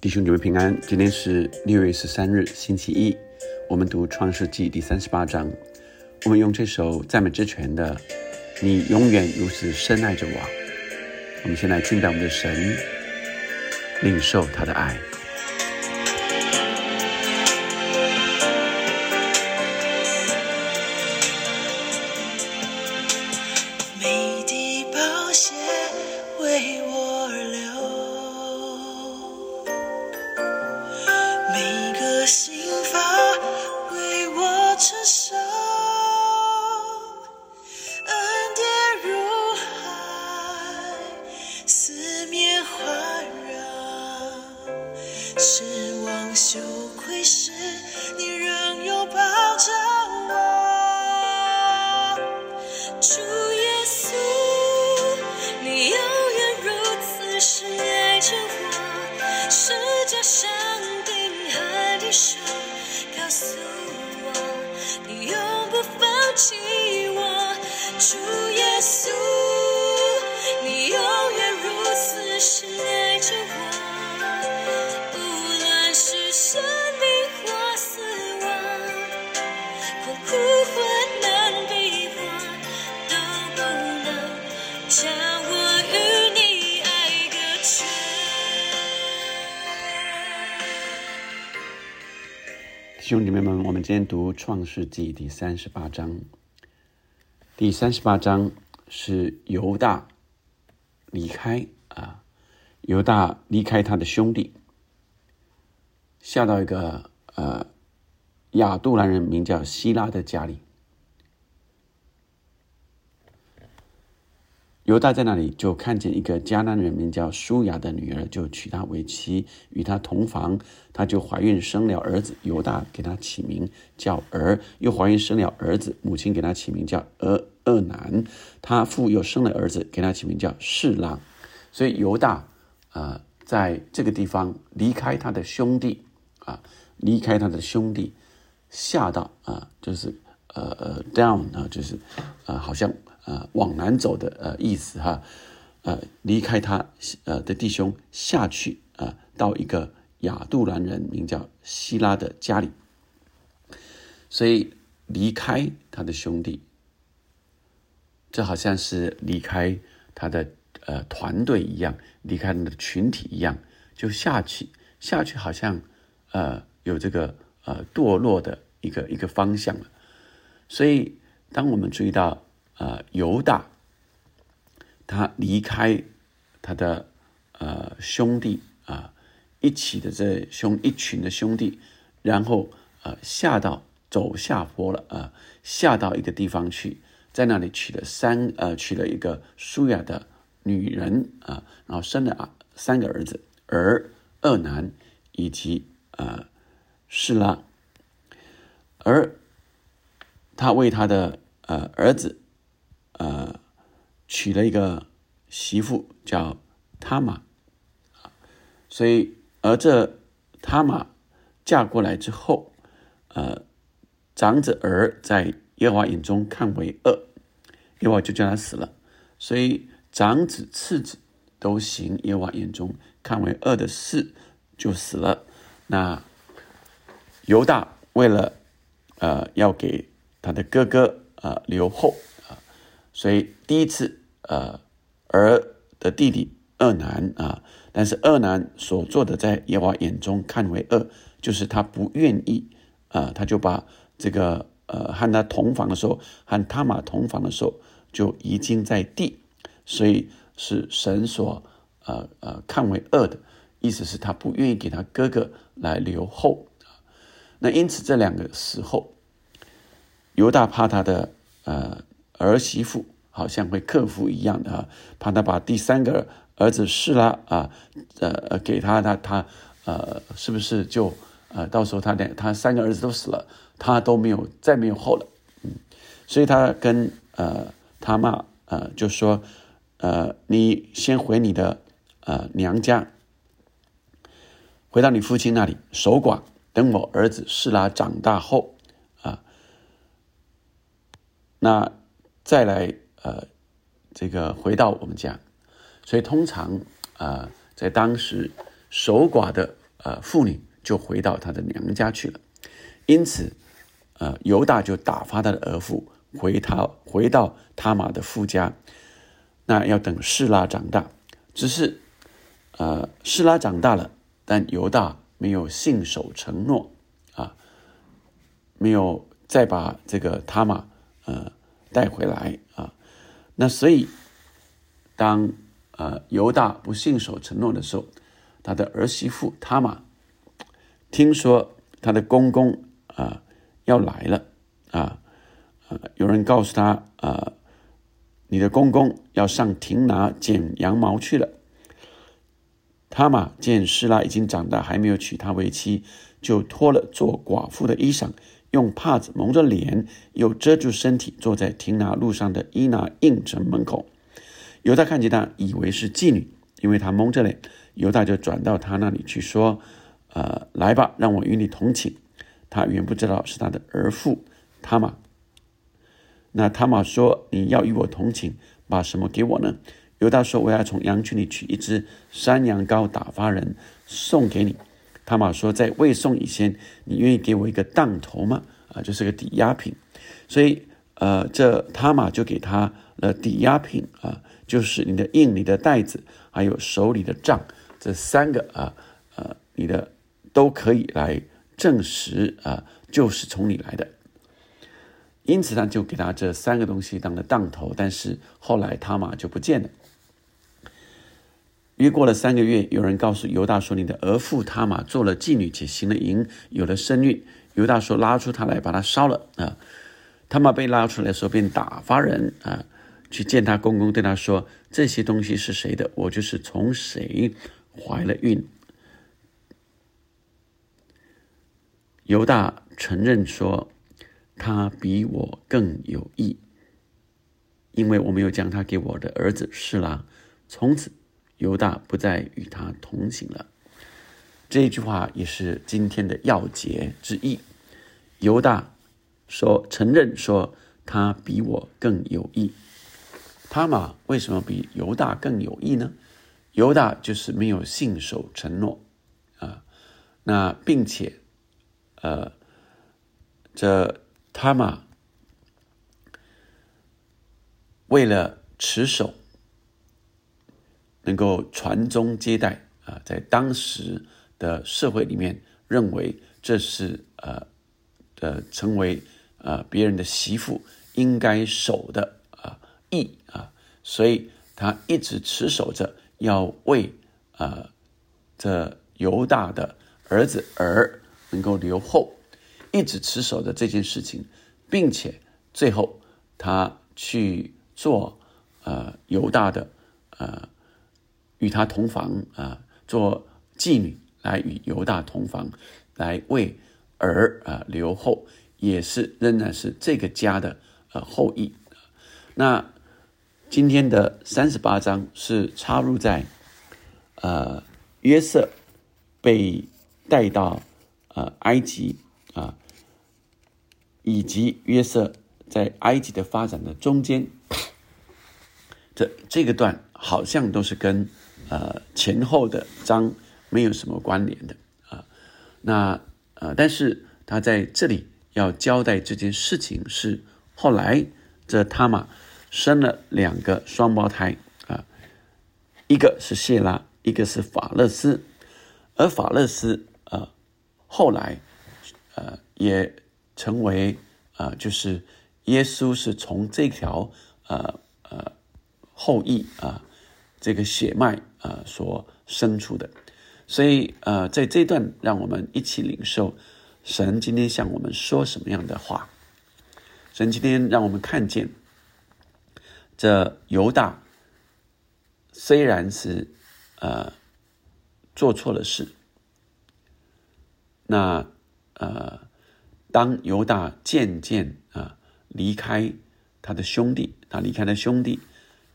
弟兄姐妹平安，今天是六月十三日，星期一。我们读创世纪第三十八章。我们用这首赞美之泉的《你永远如此深爱着我》。我们先来敬拜我们的神，领受他的爱。兄弟们们，我们今天读《创世纪》第三十八章。第三十八章是犹大离开啊，犹大离开他的兄弟，下到一个呃亚杜兰人名叫希拉的家里。犹大在那里就看见一个迦南人名叫舒雅的女儿，就娶她为妻，与她同房，她就怀孕生了儿子。犹大给他起名叫儿，又怀孕生了儿子，母亲给他起名叫俄厄南。他父又生了儿子，给他起名叫士郎。所以犹大啊，在这个地方离开他的兄弟啊，离开他的兄弟，下到啊，就是呃呃 down 啊，就是啊，好像。呃，往南走的呃意思哈，呃，离开他呃的弟兄下去啊，到一个亚杜兰人名叫希拉的家里，所以离开他的兄弟，这好像是离开他的呃团队一样，离开他的群体一样，就下去下去，好像呃有这个呃堕落的一个一个方向了，所以当我们注意到。呃，犹大，他离开他的呃兄弟啊，一起的这兄一群的兄弟，然后呃下到走下坡了啊，下到一个地方去，在那里娶了三呃娶了一个舒雅的女人啊，然后生了啊三个儿子，儿二男以及呃是拉，而他为他的呃儿子。呃，娶了一个媳妇叫他玛，所以而这他玛嫁过来之后，呃，长子儿在耶和华眼中看为恶，耶和华就叫他死了。所以长子次子都行耶和华眼中看为恶的事，就死了。那犹大为了呃要给他的哥哥呃留后。所以第一次，呃，儿的弟弟二男啊，但是二男所做的，在耶和华眼中看为恶，就是他不愿意啊，他就把这个呃和他同房的时候，和他玛同房的时候，就已经在地，所以是神所呃呃看为恶的，意思是他不愿意给他哥哥来留后。那因此这两个时候，犹大怕他的呃。儿媳妇好像会克服一样的啊，怕他把第三个儿子示拉啊，呃，给他，他他呃，是不是就呃，到时候他两他三个儿子都死了，他都没有再没有后了，嗯，所以他跟呃他妈呃就说，呃，你先回你的呃娘家，回到你父亲那里守寡，等我儿子示拉长大后啊，那。再来，呃，这个回到我们家，所以通常，呃，在当时守寡的呃妇女就回到她的娘家去了。因此，呃，犹大就打发他的儿妇回他回到他玛的夫家。那要等示拉长大，只是，呃，示拉长大了，但犹大没有信守承诺啊，没有再把这个他玛呃带回来。那所以，当呃犹大不信守承诺的时候，他的儿媳妇他玛听说他的公公。啊，要来了啊！呃，有人告诉他啊，你的公公要上庭拿剪羊毛去了。他嘛见施拉已经长大，还没有娶她为妻，就脱了做寡妇的衣裳，用帕子蒙着脸，又遮住身体，坐在庭拿路上的伊拿应城门口。犹大看见他，以为是妓女，因为他蒙着脸。犹大就转到他那里去说：“呃，来吧，让我与你同寝。”他原不知道是他的儿妇他玛。那他玛说：“你要与我同寝，把什么给我呢？”犹大说：“我要从羊群里取一只山羊羔，打发人送给你。”他玛说：“在未送以前，你愿意给我一个当头吗？”啊，就是个抵押品。所以，呃，这他玛就给他了抵押品啊，就是你的印、你的袋子，还有手里的账，这三个啊，呃，你的都可以来。证实啊，就是从你来的，因此呢，就给他这三个东西当了当头。但是后来他玛就不见了。约过了三个月，有人告诉犹大说：“你的儿妇他玛做了妓女，且行了淫，有了身孕。”犹大说：“拉出他来，把他烧了。”啊，他玛被拉出来的时候，便打发人啊去见他公公，对他说：“这些东西是谁的？我就是从谁怀了孕。”犹大承认说：“他比我更有意，因为我没有将他给我的儿子示拉。”从此，犹大不再与他同行了。这句话也是今天的要节之一。犹大说：“承认说他比我更有义。”他嘛，为什么比犹大更有义呢？犹大就是没有信守承诺啊，那并且。呃，这他嘛，为了持守，能够传宗接代啊，在当时的社会里面，认为这是呃呃成为呃别人的媳妇应该守的啊义啊，所以他一直持守着要为啊这犹大的儿子儿。能够留后，一直持守着这件事情，并且最后他去做呃犹大的呃与他同房啊，做妓女来与犹大同房，来为儿啊留后，也是仍然是这个家的呃后裔。那今天的三十八章是插入在呃约瑟被带到。呃，埃及啊，以及约瑟在埃及的发展的中间，这这个段好像都是跟呃前后的章没有什么关联的啊。那呃，但是他在这里要交代这件事情是后来这他玛生了两个双胞胎啊，一个是谢拉，一个是法勒斯，而法勒斯。后来，呃，也成为呃，就是耶稣是从这条呃呃后裔啊，这个血脉啊所生出的。所以呃，在这段，让我们一起领受神今天向我们说什么样的话。神今天让我们看见，这犹大虽然是呃做错了事。那呃，当犹大渐渐啊离开他的兄弟，他离开了兄弟，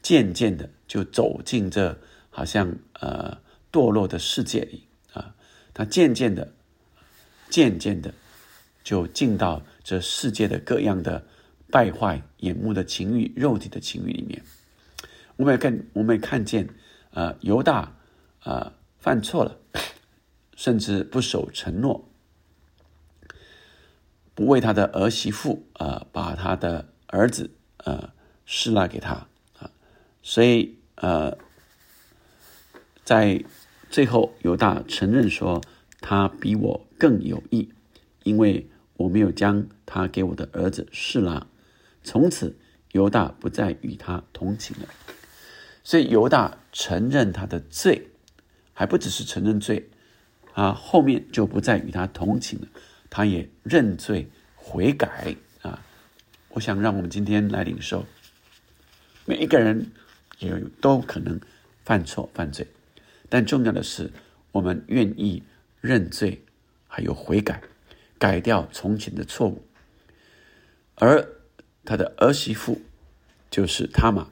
渐渐的就走进这好像呃堕落的世界里啊，他渐渐的、渐渐的就进到这世界的各样的败坏、眼目的情欲、肉体的情欲里面。我们也看，我们也看见，呃，犹大啊犯错了。甚至不守承诺，不为他的儿媳妇呃把他的儿子呃施拉给他，所以呃，在最后犹大承认说他比我更有义，因为我没有将他给我的儿子施拉，从此犹大不再与他同情了。所以犹大承认他的罪，还不只是承认罪。啊，后面就不再与他同情了，他也认罪悔改啊！我想让我们今天来领受，每一个人也都可能犯错犯罪，但重要的是我们愿意认罪，还有悔改，改掉从前的错误。而他的儿媳妇就是他玛，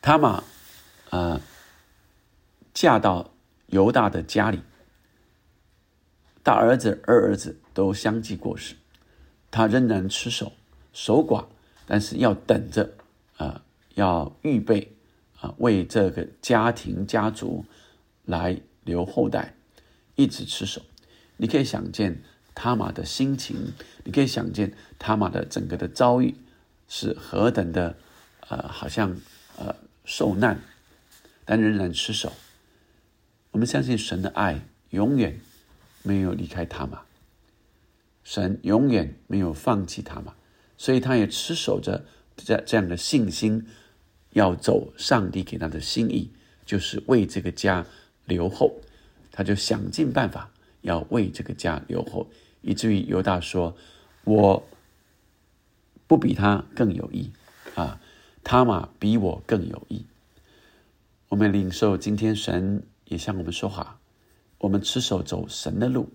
他玛啊，嫁到。犹大的家里，大儿子、二儿子都相继过世，他仍然吃守守寡，但是要等着啊，要预备啊，为这个家庭家族来留后代，一直持守。你可以想见他玛的心情，你可以想见他玛的整个的遭遇是何等的呃，好像呃受难，但仍然持守。我们相信神的爱永远没有离开他嘛，神永远没有放弃他嘛，所以他也持守着这这样的信心，要走上帝给他的心意，就是为这个家留后，他就想尽办法要为这个家留后，以至于犹大说：“我不比他更有益啊，他嘛比我更有益。”我们领受今天神。也向我们说话，我们持守走神的路，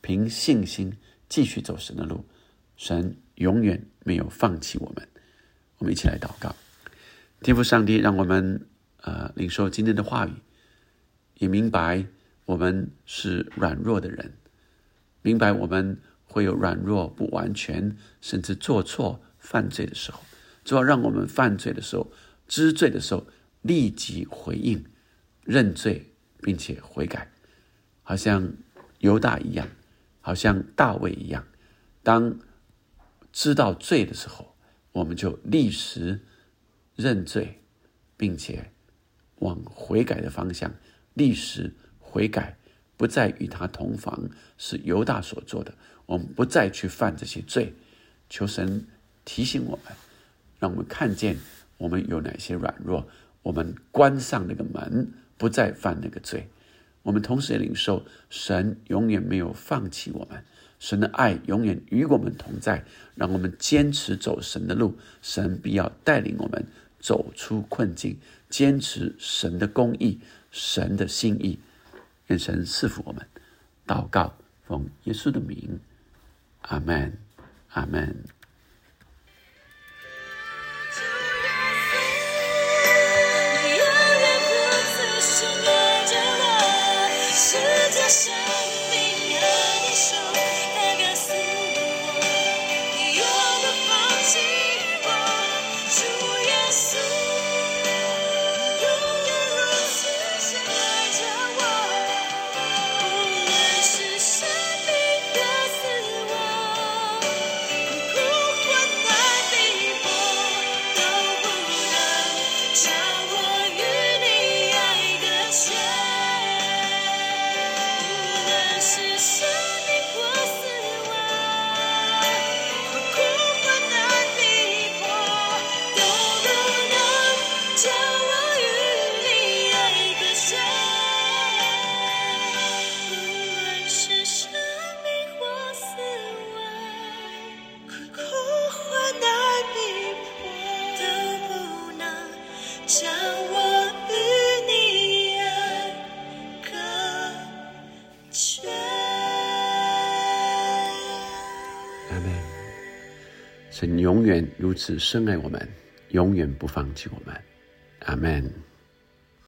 凭信心继续走神的路，神永远没有放弃我们。我们一起来祷告，天父上帝，让我们呃领受今天的话语，也明白我们是软弱的人，明白我们会有软弱、不完全，甚至做错、犯罪的时候，主要让我们犯罪的时候、知罪的时候，立即回应。认罪，并且悔改，好像犹大一样，好像大卫一样。当知道罪的时候，我们就立时认罪，并且往悔改的方向立时悔改，不再与他同房，是犹大所做的。我们不再去犯这些罪。求神提醒我们，让我们看见我们有哪些软弱，我们关上那个门。不再犯那个罪，我们同时领受神永远没有放弃我们，神的爱永远与我们同在，让我们坚持走神的路，神必要带领我们走出困境，坚持神的公义，神的心意，愿神赐福我们。祷告，奉耶稣的名，阿门，阿门。神永远如此深爱我们，永远不放弃我们。阿门。